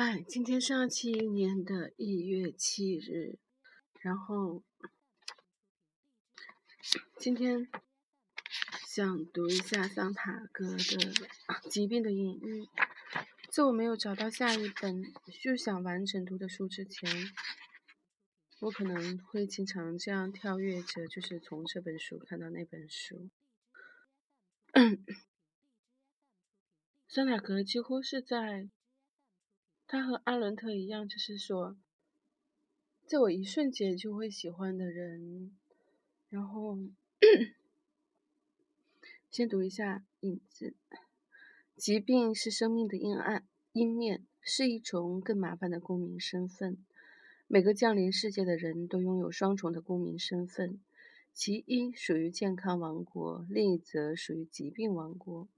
嗨，今天是二七年的一月七日，然后今天想读一下桑塔格的疾病的隐喻。在我没有找到下一本就想完整读的书之前，我可能会经常这样跳跃着，就是从这本书看到那本书。桑塔格几乎是在。他和阿伦特一样，就是说，在我一瞬间就会喜欢的人。然后，先读一下影子：疾病是生命的阴暗阴面，是一种更麻烦的公民身份。每个降临世界的人都拥有双重的公民身份，其一属于健康王国，另一则属于疾病王国。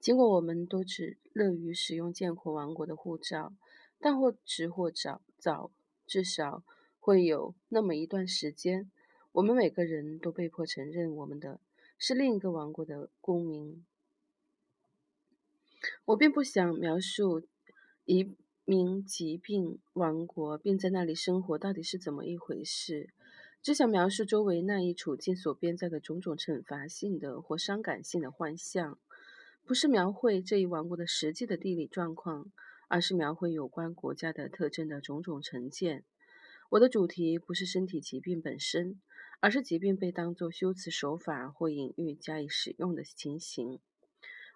尽管我们都只乐于使用健康王国的护照，但或迟或早，早至少会有那么一段时间，我们每个人都被迫承认我们的是另一个王国的公民。我并不想描述一名疾病王国并在那里生活到底是怎么一回事，只想描述周围那一处境所编造的种种惩罚性的或伤感性的幻象。不是描绘这一王国的实际的地理状况，而是描绘有关国家的特征的种种成见。我的主题不是身体疾病本身，而是疾病被当作修辞手法或隐喻加以使用的情形。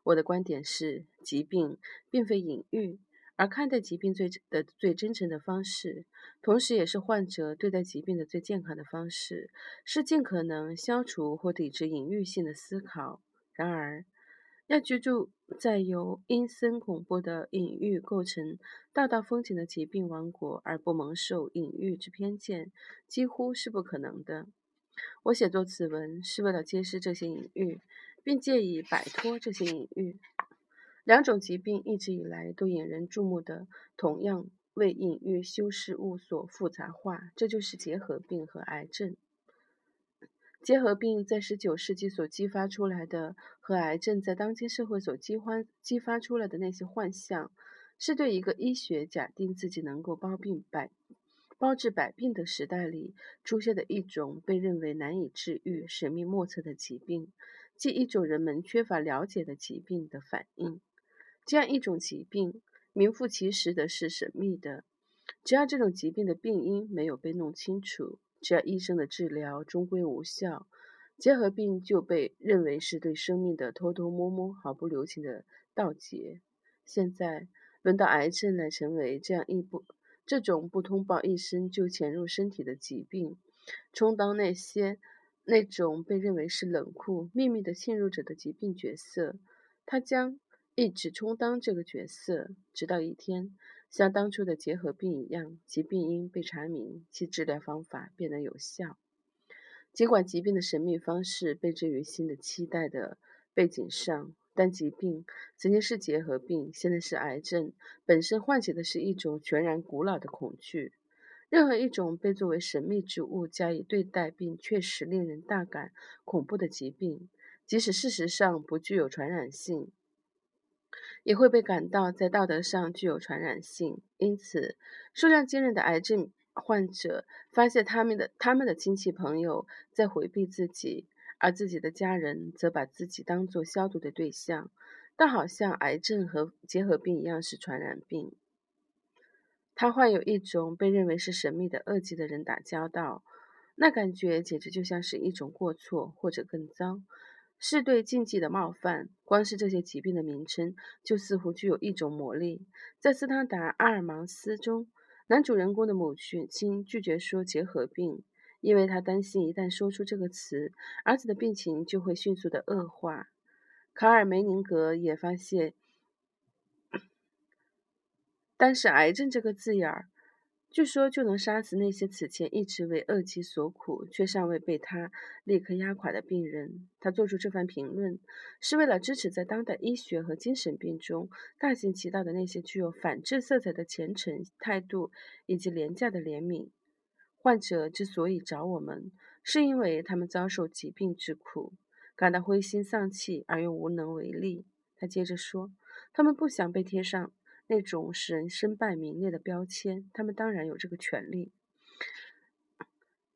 我的观点是，疾病并非隐喻，而看待疾病最的最真诚的方式，同时也是患者对待疾病的最健康的方式，是尽可能消除或抵制隐喻性的思考。然而，要居住在由阴森恐怖的隐喻构成道道风景的疾病王国，而不蒙受隐喻之偏见，几乎是不可能的。我写作此文是为了揭示这些隐喻，并借以摆脱这些隐喻。两种疾病一直以来都引人注目的，同样为隐喻修饰物所复杂化，这就是结核病和癌症。结核病在十九世纪所激发出来的，和癌症在当今社会所激发激发出来的那些幻象，是对一个医学假定自己能够包病百包治百病的时代里出现的一种被认为难以治愈、神秘莫测的疾病，即一种人们缺乏了解的疾病的反应。这样一种疾病，名副其实的是神秘的。只要这种疾病的病因没有被弄清楚。只要医生的治疗终归无效，结核病就被认为是对生命的偷偷摸摸、毫不留情的盗劫。现在轮到癌症来成为这样一不这种不通报一声就潜入身体的疾病，充当那些那种被认为是冷酷、秘密的侵入者的疾病角色。他将一直充当这个角色，直到一天。像当初的结核病一样，其病因被查明，其治疗方法变得有效。尽管疾病的神秘方式被置于新的期待的背景上，但疾病曾经是结核病，现在是癌症，本身唤起的是一种全然古老的恐惧。任何一种被作为神秘之物加以对待，并确实令人大感恐怖的疾病，即使事实上不具有传染性。也会被感到在道德上具有传染性，因此，数量惊人的癌症患者发现他们的他们的亲戚朋友在回避自己，而自己的家人则把自己当作消毒的对象，但好像癌症和结核病一样是传染病。他患有一种被认为是神秘的恶疾的人打交道，那感觉简直就像是一种过错，或者更糟。是对禁忌的冒犯。光是这些疾病的名称，就似乎具有一种魔力。在斯汤达·阿尔芒斯中，男主人公的母亲拒绝说结核病，因为他担心一旦说出这个词，儿子的病情就会迅速的恶化。卡尔梅宁格也发现，但是“癌症”这个字眼儿。据说就能杀死那些此前一直为恶疾所苦却尚未被他立刻压垮的病人。他做出这番评论，是为了支持在当代医学和精神病中大行其道的那些具有反智色彩的虔诚态度以及廉价的怜悯。患者之所以找我们，是因为他们遭受疾病之苦，感到灰心丧气而又无能为力。他接着说：“他们不想被贴上。”那种使人身败名裂的标签，他们当然有这个权利。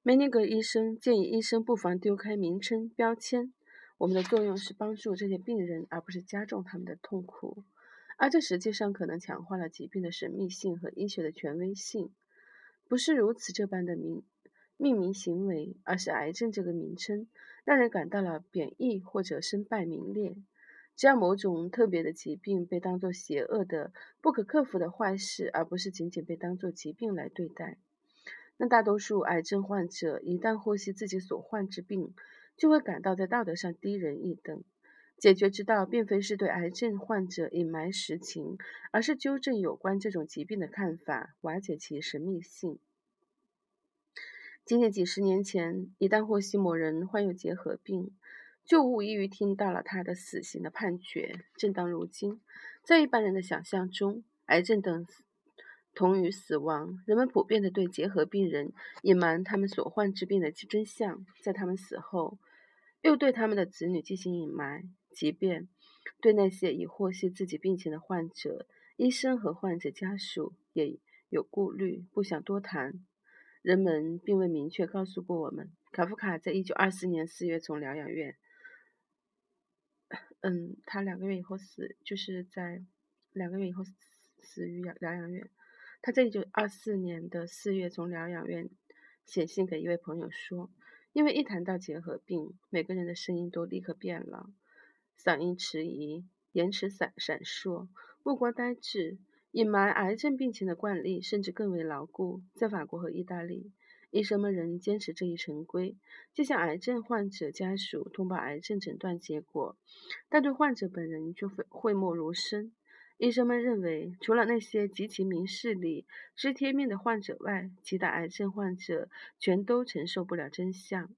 梅尼格医生建议医生不妨丢开名称标签，我们的作用是帮助这些病人，而不是加重他们的痛苦。而这实际上可能强化了疾病的神秘性和医学的权威性。不是如此这般的名命名行为，而是癌症这个名称让人感到了贬义或者身败名裂。只要某种特别的疾病被当作邪恶的、不可克服的坏事，而不是仅仅被当作疾病来对待，那大多数癌症患者一旦获悉自己所患之病，就会感到在道德上低人一等。解决之道并非是对癌症患者隐瞒实情，而是纠正有关这种疾病的看法，瓦解其神秘性。仅仅几十年前，一旦获悉某人患有结核病，就无异于听到了他的死刑的判决。正当如今，在一般人的想象中，癌症等同于死亡，人们普遍的对结核病人隐瞒他们所患之病的真相，在他们死后，又对他们的子女进行隐瞒。即便对那些已获悉自己病情的患者，医生和患者家属也有顾虑，不想多谈。人们并未明确告诉过我们，卡夫卡在一九二四年四月从疗养院，嗯，他两个月以后死，就是在两个月以后死于疗疗养院。他在一九二四年的四月从疗养院写信给一位朋友说，因为一谈到结核病，每个人的声音都立刻变了。嗓音迟疑，言辞闪闪烁，目光呆滞，隐瞒癌症病情的惯例甚至更为牢固。在法国和意大利，医生们仍坚持这一陈规，就向癌症患者家属通报癌症诊断结果，但对患者本人却讳莫如深。医生们认为，除了那些极其明事理、知天命的患者外，其他癌症患者全都承受不了真相。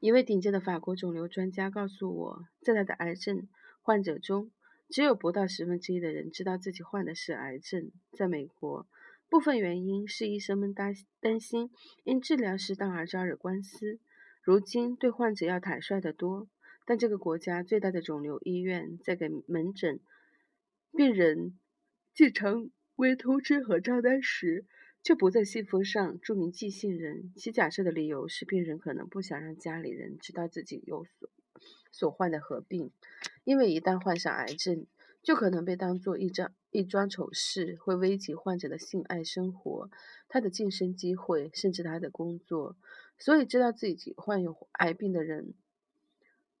一位顶尖的法国肿瘤专家告诉我，在他的癌症患者中，只有不到十分之一的人知道自己患的是癌症。在美国，部分原因是医生们担担心因治疗失当而招惹官司。如今，对患者要坦率得多。但这个国家最大的肿瘤医院在给门诊病人寄长为通知和账单时。却不在信封上注明寄信人。其假设的理由是，病人可能不想让家里人知道自己有所所患的合并，因为一旦患上癌症，就可能被当作一张一桩丑事，会危及患者的性爱生活、他的晋升机会，甚至他的工作。所以，知道自己患有癌病的人，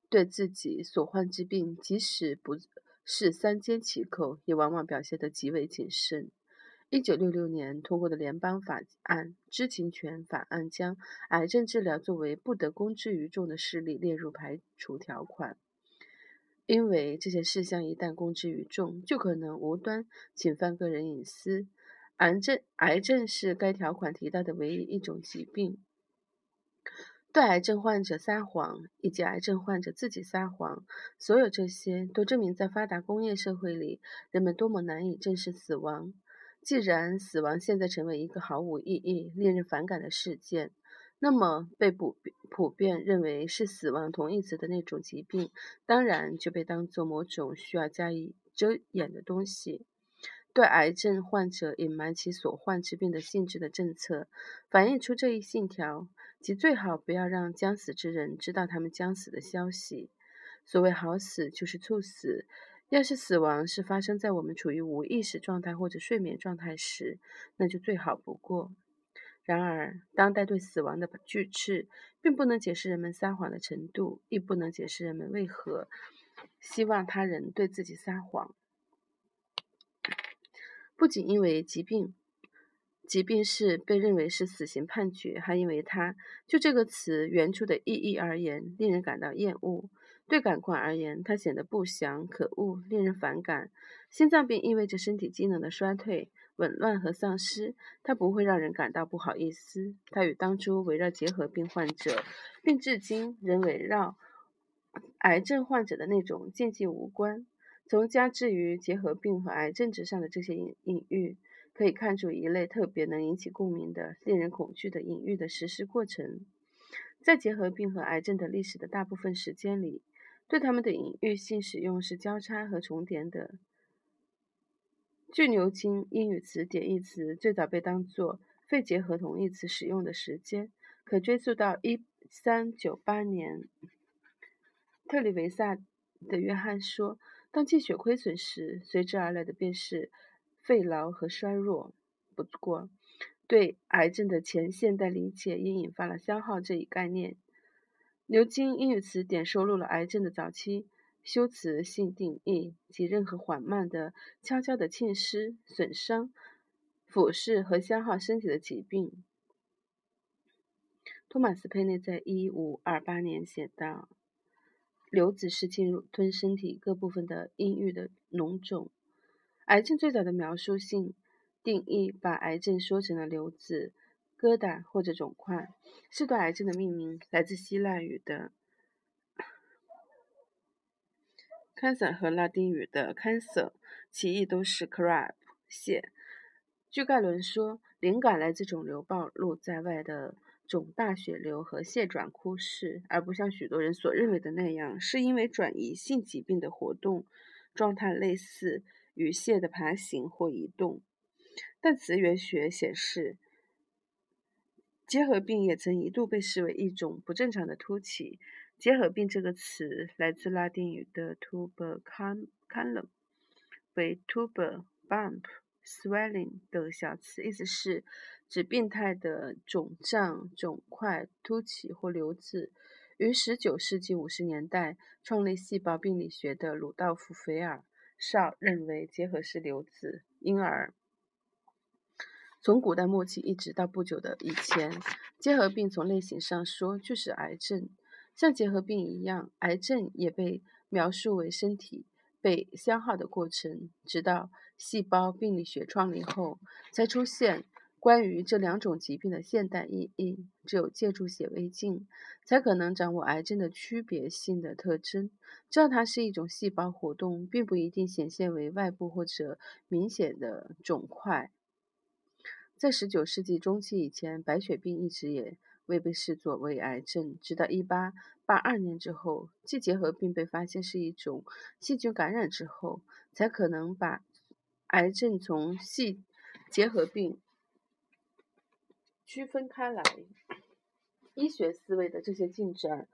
对自己所患之病，即使不是三缄其口，也往往表现得极为谨慎。一九六六年通过的联邦法案《知情权法案》将癌症治疗作为不得公之于众的事例列入排除条款，因为这些事项一旦公之于众，就可能无端侵犯个人隐私。癌症癌症是该条款提到的唯一一种疾病。对癌症患者撒谎，以及癌症患者自己撒谎，所有这些都证明，在发达工业社会里，人们多么难以正视死亡。既然死亡现在成为一个毫无意义、令人反感的事件，那么被普普遍认为是死亡同义词的那种疾病，当然就被当作某种需要加以遮掩的东西。对癌症患者隐瞒其所患之病的性质的政策，反映出这一信条：即最好不要让将死之人知道他们将死的消息。所谓好死，就是猝死。要是死亡是发生在我们处于无意识状态或者睡眠状态时，那就最好不过。然而，当代对死亡的拒斥，并不能解释人们撒谎的程度，亦不能解释人们为何希望他人对自己撒谎。不仅因为疾病，疾病是被认为是死刑判决，还因为它就这个词原初的意义而言，令人感到厌恶。对感官而言，它显得不祥、可恶、令人反感。心脏病意味着身体机能的衰退、紊乱和丧失，它不会让人感到不好意思。它与当初围绕结核病患者，并至今仍围绕癌症患者的那种禁忌无关。从加之于结核病和癌症之上的这些隐隐喻，可以看出一类特别能引起共鸣的、令人恐惧的隐喻的实施过程。在结核病和癌症的历史的大部分时间里，对他们的隐喻性使用是交叉和重叠的。据牛津英语词典，一词最早被当作“肺结核”同义词使用的时间，可追溯到一三九八年。特里维萨的约翰说：“当气血亏损时，随之而来的便是肺痨和衰弱。”不过，对癌症的前现代理解也引发了消耗这一概念。牛津英语词典收录了癌症的早期修辞性定义，即任何缓慢的、悄悄的侵蚀、损伤、腐蚀和消耗身体的疾病。托马斯·佩内在一五二八年写道。瘤子是进入吞身体各部分的阴郁的脓肿。癌症最早的描述性定义把癌症说成了瘤子、疙瘩或者肿块，是对癌症的命名来自希腊语的 cancer 和拉丁语的 cancer，其意都是 crab 蟹。据盖伦说，灵感来自肿瘤暴露在外的。肿大血流和蟹转枯逝，而不像许多人所认为的那样，是因为转移性疾病的活动状态类似与蟹的爬行或移动。但词源学显示，结核病也曾一度被视为一种不正常的突起。结核病这个词来自拉丁语的 tuberculum，为 tuber bump。swelling 的小词，意思是指病态的肿胀、肿块、凸起或瘤子。于19世纪50年代创立细胞病理学的鲁道夫·菲尔绍认为结核是瘤子，因而从古代末期一直到不久的以前，结核病从类型上说就是癌症。像结核病一样，癌症也被描述为身体。被消耗的过程，直到细胞病理学创立后，才出现关于这两种疾病的现代意义。只有借助显微镜，才可能掌握癌症的区别性的特征，知道它是一种细胞活动，并不一定显现为外部或者明显的肿块。在十九世纪中期以前，白血病一直也未被视作为癌症，直到18。八二年之后，季结核病被发现是一种细菌感染之后，才可能把癌症从细结核病区分开来。医学思维的这些进展，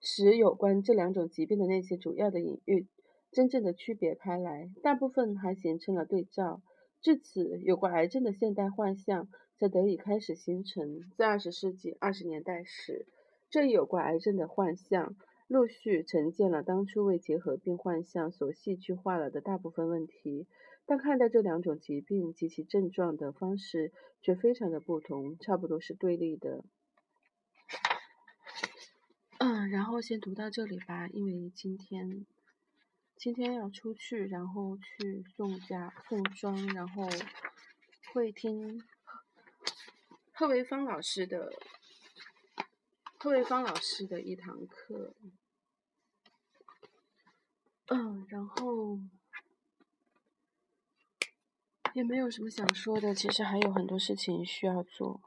使有关这两种疾病的那些主要的隐喻真正的区别开来，大部分还形成了对照。至此，有关癌症的现代幻象才得以开始形成。在二十世纪二十年代时。这一有关癌症的幻象，陆续呈现了当初为结核病幻象所戏剧化了的大部分问题，但看待这两种疾病及其症状的方式却非常的不同，差不多是对立的。嗯，然后先读到这里吧，因为今天今天要出去，然后去送家送妆，然后会听贺维芳老师的。贺维芳老师的一堂课，嗯，然后也没有什么想说的，其实还有很多事情需要做。